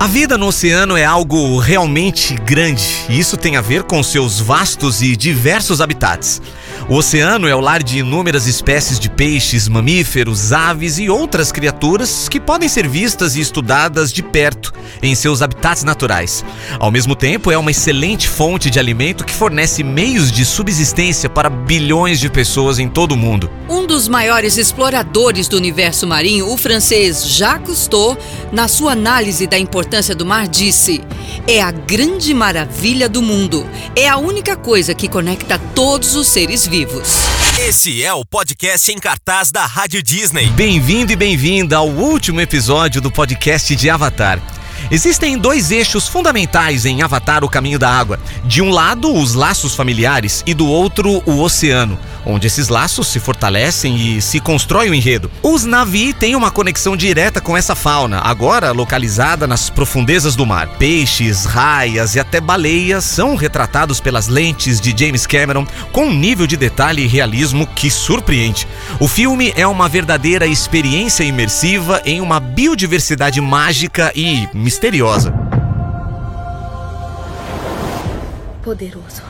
A vida no oceano é algo realmente grande e isso tem a ver com seus vastos e diversos habitats. O oceano é o lar de inúmeras espécies de peixes, mamíferos, aves e outras criaturas que podem ser vistas e estudadas de perto em seus habitats naturais. Ao mesmo tempo, é uma excelente fonte de alimento que fornece meios de subsistência para bilhões de pessoas em todo o mundo. Um dos maiores exploradores do universo marinho, o francês Jacques Cousteau, na sua análise da importância do mar, disse: É a grande maravilha do mundo. É a única coisa que conecta todos os seres vivos. Esse é o podcast em cartaz da Rádio Disney. Bem-vindo e bem-vinda ao último episódio do podcast de Avatar. Existem dois eixos fundamentais em Avatar O Caminho da Água. De um lado, os laços familiares e do outro, o oceano, onde esses laços se fortalecem e se constrói o enredo. Os Navi têm uma conexão direta com essa fauna, agora localizada nas profundezas do mar. Peixes, raias e até baleias são retratados pelas lentes de James Cameron com um nível de detalhe e realismo que surpreende. O filme é uma verdadeira experiência imersiva em uma biodiversidade mágica e. Poderoso.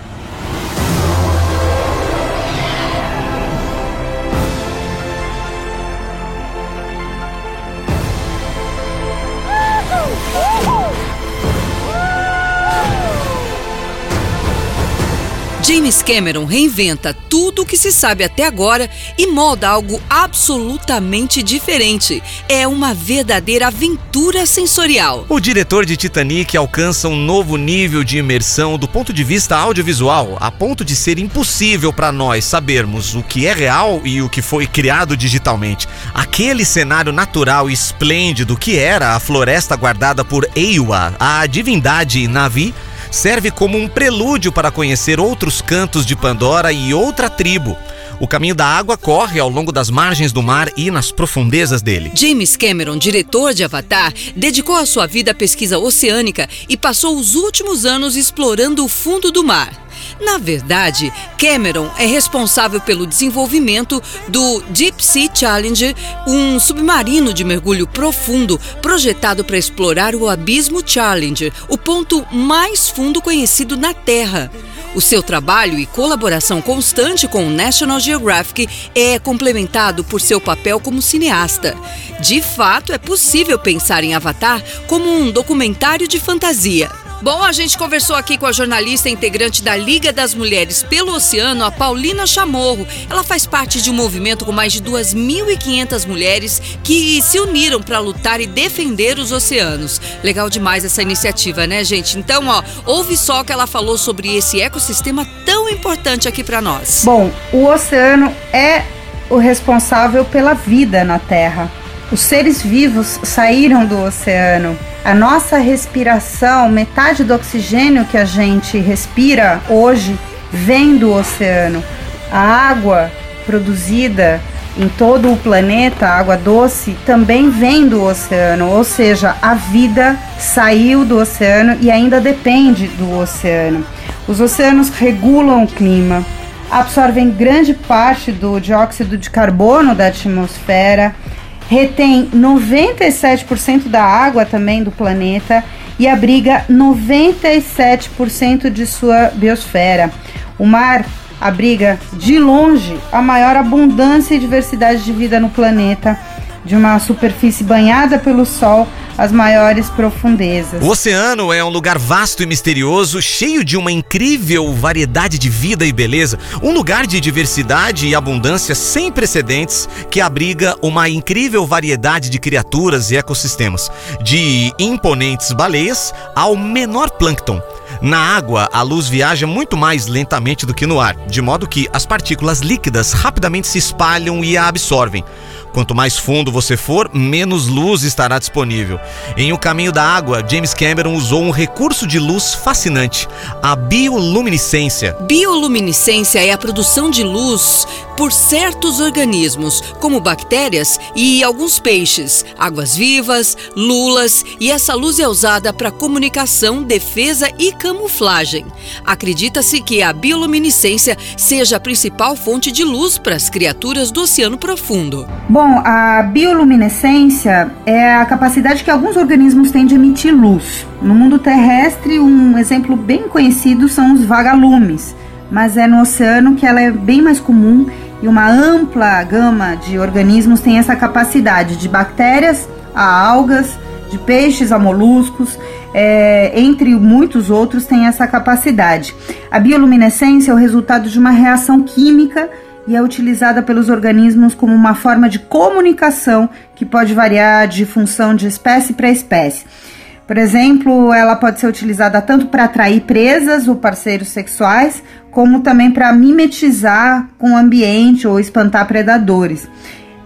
James Cameron reinventa tudo o que se sabe até agora e molda algo absolutamente diferente. É uma verdadeira aventura sensorial. O diretor de Titanic alcança um novo nível de imersão do ponto de vista audiovisual, a ponto de ser impossível para nós sabermos o que é real e o que foi criado digitalmente. Aquele cenário natural e esplêndido que era a floresta guardada por Eiwa, a divindade Navi, serve como um prelúdio para conhecer outros cantos de Pandora e outra tribo. O caminho da água corre ao longo das margens do mar e nas profundezas dele. James Cameron, diretor de Avatar, dedicou a sua vida à pesquisa oceânica e passou os últimos anos explorando o fundo do mar. Na verdade, Cameron é responsável pelo desenvolvimento do Deep Sea Challenger, um submarino de mergulho profundo projetado para explorar o Abismo Challenger, o ponto mais fundo conhecido na Terra. O seu trabalho e colaboração constante com o National Geographic é complementado por seu papel como cineasta. De fato, é possível pensar em Avatar como um documentário de fantasia. Bom, a gente conversou aqui com a jornalista integrante da Liga das Mulheres pelo Oceano, a Paulina Chamorro. Ela faz parte de um movimento com mais de 2.500 mulheres que se uniram para lutar e defender os oceanos. Legal demais essa iniciativa, né, gente? Então, ó, ouve só o que ela falou sobre esse ecossistema tão importante aqui para nós. Bom, o oceano é o responsável pela vida na Terra. Os seres vivos saíram do oceano a nossa respiração, metade do oxigênio que a gente respira hoje vem do oceano. A água produzida em todo o planeta, a água doce, também vem do oceano, ou seja, a vida saiu do oceano e ainda depende do oceano. Os oceanos regulam o clima, absorvem grande parte do dióxido de carbono da atmosfera retém 97% da água também do planeta e abriga 97% de sua biosfera. O mar abriga de longe a maior abundância e diversidade de vida no planeta de uma superfície banhada pelo sol às maiores profundezas. O oceano é um lugar vasto e misterioso, cheio de uma incrível variedade de vida e beleza, um lugar de diversidade e abundância sem precedentes que abriga uma incrível variedade de criaturas e ecossistemas, de imponentes baleias ao menor plâncton. Na água, a luz viaja muito mais lentamente do que no ar, de modo que as partículas líquidas rapidamente se espalham e a absorvem. Quanto mais fundo você for, menos luz estará disponível. Em O Caminho da Água, James Cameron usou um recurso de luz fascinante, a bioluminescência. Bioluminescência é a produção de luz por certos organismos, como bactérias e alguns peixes, águas-vivas, lulas, e essa luz é usada para comunicação, defesa e camuflagem. Acredita-se que a bioluminescência seja a principal fonte de luz para as criaturas do oceano profundo. Bom, a bioluminescência é a capacidade que alguns organismos têm de emitir luz. No mundo terrestre, um exemplo bem conhecido são os vagalumes, mas é no oceano que ela é bem mais comum e uma ampla gama de organismos tem essa capacidade, de bactérias a algas, de peixes a moluscos, é, entre muitos outros, tem essa capacidade. A bioluminescência é o resultado de uma reação química e é utilizada pelos organismos como uma forma de comunicação que pode variar de função de espécie para espécie. Por exemplo, ela pode ser utilizada tanto para atrair presas ou parceiros sexuais, como também para mimetizar com o ambiente ou espantar predadores.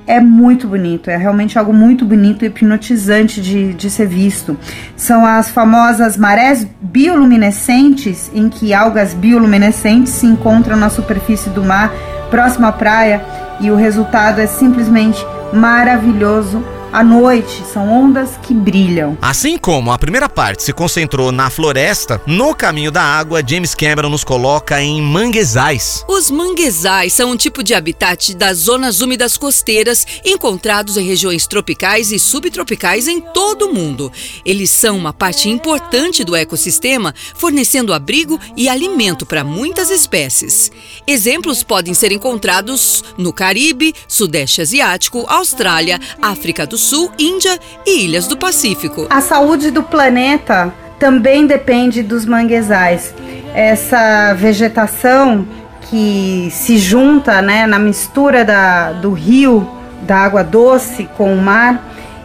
É muito bonito, é realmente algo muito bonito e hipnotizante de, de ser visto. São as famosas marés bioluminescentes, em que algas bioluminescentes se encontram na superfície do mar, próximo à praia, e o resultado é simplesmente maravilhoso à noite, são ondas que brilham. Assim como a primeira parte se concentrou na floresta, no caminho da água, James Cameron nos coloca em manguezais. Os manguezais são um tipo de habitat das zonas úmidas costeiras encontrados em regiões tropicais e subtropicais em todo o mundo. Eles são uma parte importante do ecossistema, fornecendo abrigo e alimento para muitas espécies. Exemplos podem ser encontrados no Caribe, Sudeste Asiático, Austrália, África do Sul, Índia e ilhas do Pacífico. A saúde do planeta também depende dos manguezais. Essa vegetação que se junta né, na mistura da, do rio, da água doce com o mar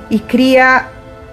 e cria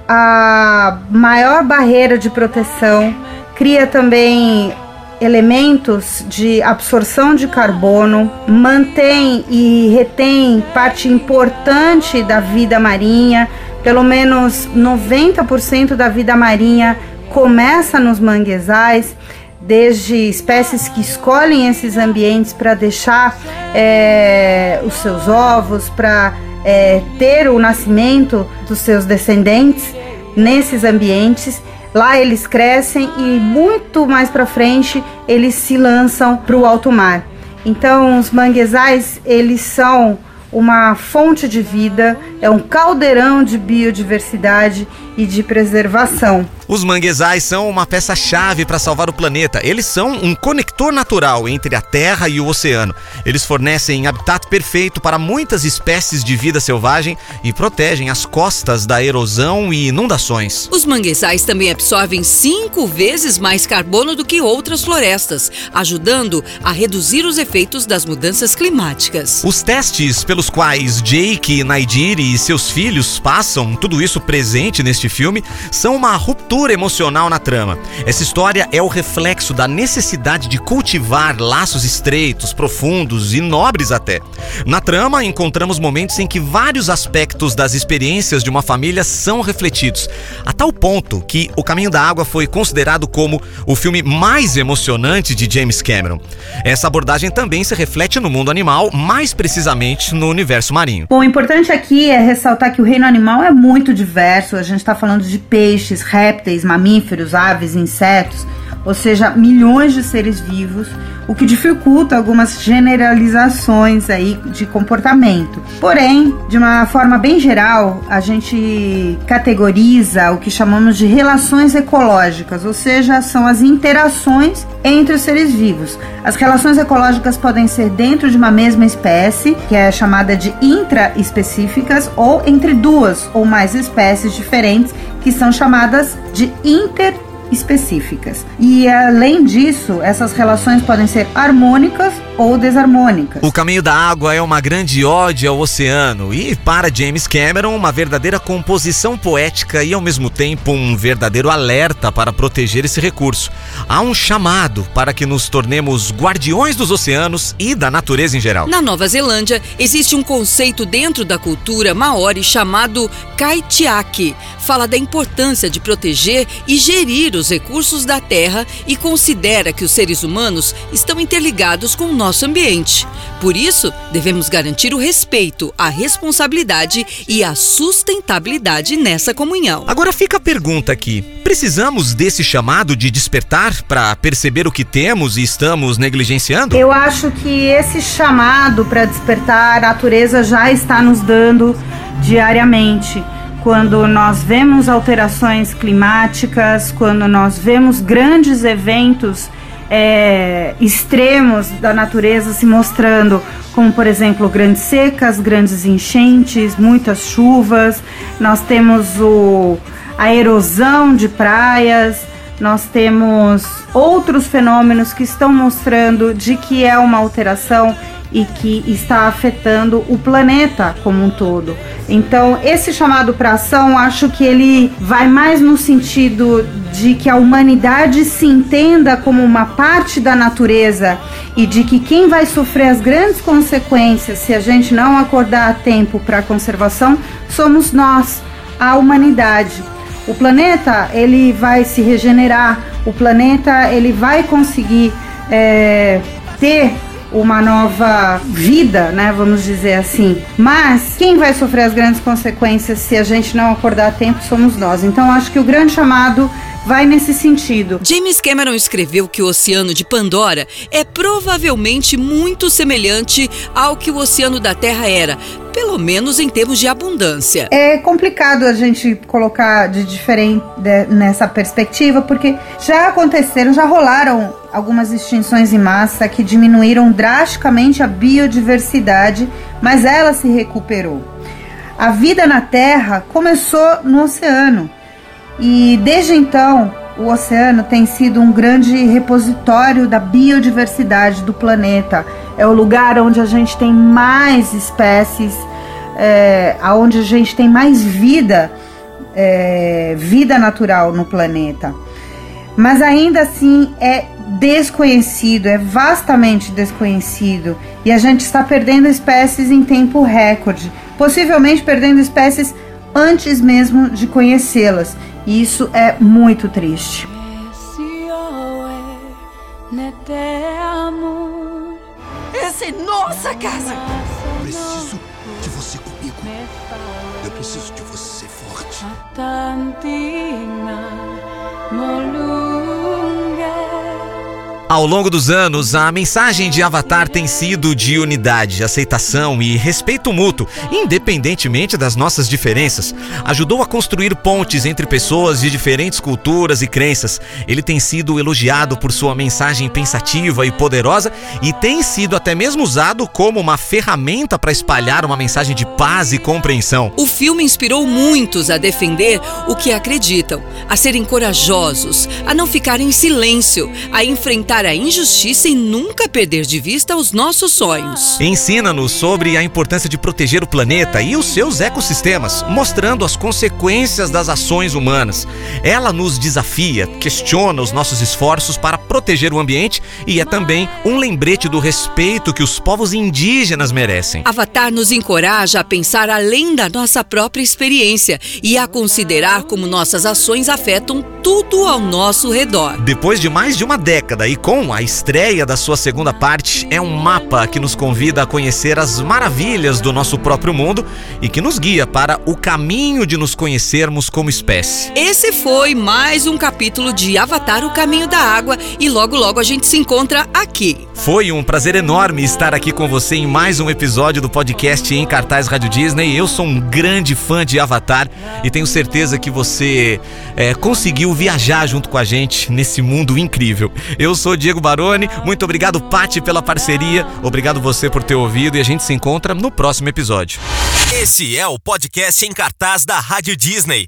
a maior barreira de proteção, cria também elementos de absorção de carbono, mantém e retém parte importante da vida marinha, pelo menos 90% da vida marinha começa nos manguezais, desde espécies que escolhem esses ambientes para deixar é, os seus ovos, para é, ter o nascimento dos seus descendentes nesses ambientes Lá eles crescem e muito mais para frente eles se lançam para o alto mar. Então os manguezais eles são uma fonte de vida, é um caldeirão de biodiversidade e de preservação. Os manguezais são uma peça-chave para salvar o planeta. Eles são um conector natural entre a Terra e o oceano. Eles fornecem habitat perfeito para muitas espécies de vida selvagem e protegem as costas da erosão e inundações. Os manguezais também absorvem cinco vezes mais carbono do que outras florestas, ajudando a reduzir os efeitos das mudanças climáticas. Os testes pelos quais Jake, Naidiri e seus filhos passam, tudo isso presente neste filme, são uma ruptura emocional na trama. Essa história é o reflexo da necessidade de cultivar laços estreitos, profundos e nobres até. Na trama, encontramos momentos em que vários aspectos das experiências de uma família são refletidos, a tal ponto que O Caminho da Água foi considerado como o filme mais emocionante de James Cameron. Essa abordagem também se reflete no mundo animal, mais precisamente no universo marinho. Bom, o importante aqui é ressaltar que o reino animal é muito diverso. A gente está falando de peixes, répteis répteis, mamíferos, aves, insetos, ou seja, milhões de seres vivos, o que dificulta algumas generalizações aí de comportamento. Porém, de uma forma bem geral, a gente categoriza o que chamamos de relações ecológicas, ou seja, são as interações entre os seres vivos. As relações ecológicas podem ser dentro de uma mesma espécie, que é chamada de intraespecíficas, ou entre duas ou mais espécies diferentes que são chamadas de interespecíficas. E além disso, essas relações podem ser harmônicas ou desarmônicas. O caminho da água é uma grande ode ao oceano e, para James Cameron, uma verdadeira composição poética e, ao mesmo tempo, um verdadeiro alerta para proteger esse recurso. Há um chamado para que nos tornemos guardiões dos oceanos e da natureza em geral. Na Nova Zelândia, existe um conceito dentro da cultura maori chamado kaitiaki. Fala da importância de proteger e gerir os recursos da terra e considera que os seres humanos estão interligados com nós nosso ambiente. Por isso, devemos garantir o respeito, a responsabilidade e a sustentabilidade nessa comunhão. Agora fica a pergunta aqui: precisamos desse chamado de despertar para perceber o que temos e estamos negligenciando? Eu acho que esse chamado para despertar a natureza já está nos dando diariamente quando nós vemos alterações climáticas, quando nós vemos grandes eventos é, extremos da natureza se mostrando, como por exemplo grandes secas, grandes enchentes, muitas chuvas. Nós temos o, a erosão de praias, nós temos outros fenômenos que estão mostrando de que é uma alteração e que está afetando o planeta como um todo. Então, esse chamado para ação, acho que ele vai mais no sentido de que a humanidade se entenda como uma parte da natureza e de que quem vai sofrer as grandes consequências se a gente não acordar a tempo para a conservação somos nós, a humanidade. O planeta ele vai se regenerar, o planeta ele vai conseguir é, ter uma nova vida, né, vamos dizer assim. Mas quem vai sofrer as grandes consequências se a gente não acordar a tempo somos nós. Então acho que o grande chamado vai nesse sentido. James Cameron escreveu que o Oceano de Pandora é provavelmente muito semelhante ao que o Oceano da Terra era, pelo menos em termos de abundância. É complicado a gente colocar de diferente nessa perspectiva, porque já aconteceram, já rolaram algumas extinções em massa que diminuíram drasticamente a biodiversidade, mas ela se recuperou. A vida na Terra começou no oceano e desde então, o oceano tem sido um grande repositório da biodiversidade do planeta. É o lugar onde a gente tem mais espécies, é, onde a gente tem mais vida, é, vida natural no planeta. Mas ainda assim é desconhecido, é vastamente desconhecido. E a gente está perdendo espécies em tempo recorde, possivelmente perdendo espécies antes mesmo de conhecê-las. E isso é muito triste. Essa é nossa casa! Preciso de você comigo. Eu preciso de você forte. Ao longo dos anos, a mensagem de Avatar tem sido de unidade, aceitação e respeito mútuo, independentemente das nossas diferenças. Ajudou a construir pontes entre pessoas de diferentes culturas e crenças. Ele tem sido elogiado por sua mensagem pensativa e poderosa e tem sido até mesmo usado como uma ferramenta para espalhar uma mensagem de paz e compreensão. O filme inspirou muitos a defender o que acreditam, a serem corajosos, a não ficarem em silêncio, a enfrentar a injustiça e nunca perder de vista os nossos sonhos. Ensina-nos sobre a importância de proteger o planeta e os seus ecossistemas, mostrando as consequências das ações humanas. Ela nos desafia, questiona os nossos esforços para proteger o ambiente e é também um lembrete do respeito que os povos indígenas merecem. Avatar nos encoraja a pensar além da nossa própria experiência e a considerar como nossas ações afetam tudo ao nosso redor. Depois de mais de uma década e com a estreia da sua segunda parte, é um mapa que nos convida a conhecer as maravilhas do nosso próprio mundo e que nos guia para o caminho de nos conhecermos como espécie. Esse foi mais um capítulo de Avatar o Caminho da Água e logo logo a gente se encontra aqui. Foi um prazer enorme estar aqui com você em mais um episódio do podcast em cartaz Rádio Disney. Eu sou um grande fã de Avatar e tenho certeza que você é, conseguiu viajar junto com a gente nesse mundo incrível. Eu sou Diego Baroni, muito obrigado, Pati, pela parceria. Obrigado você por ter ouvido e a gente se encontra no próximo episódio. Esse é o podcast em cartaz da Rádio Disney.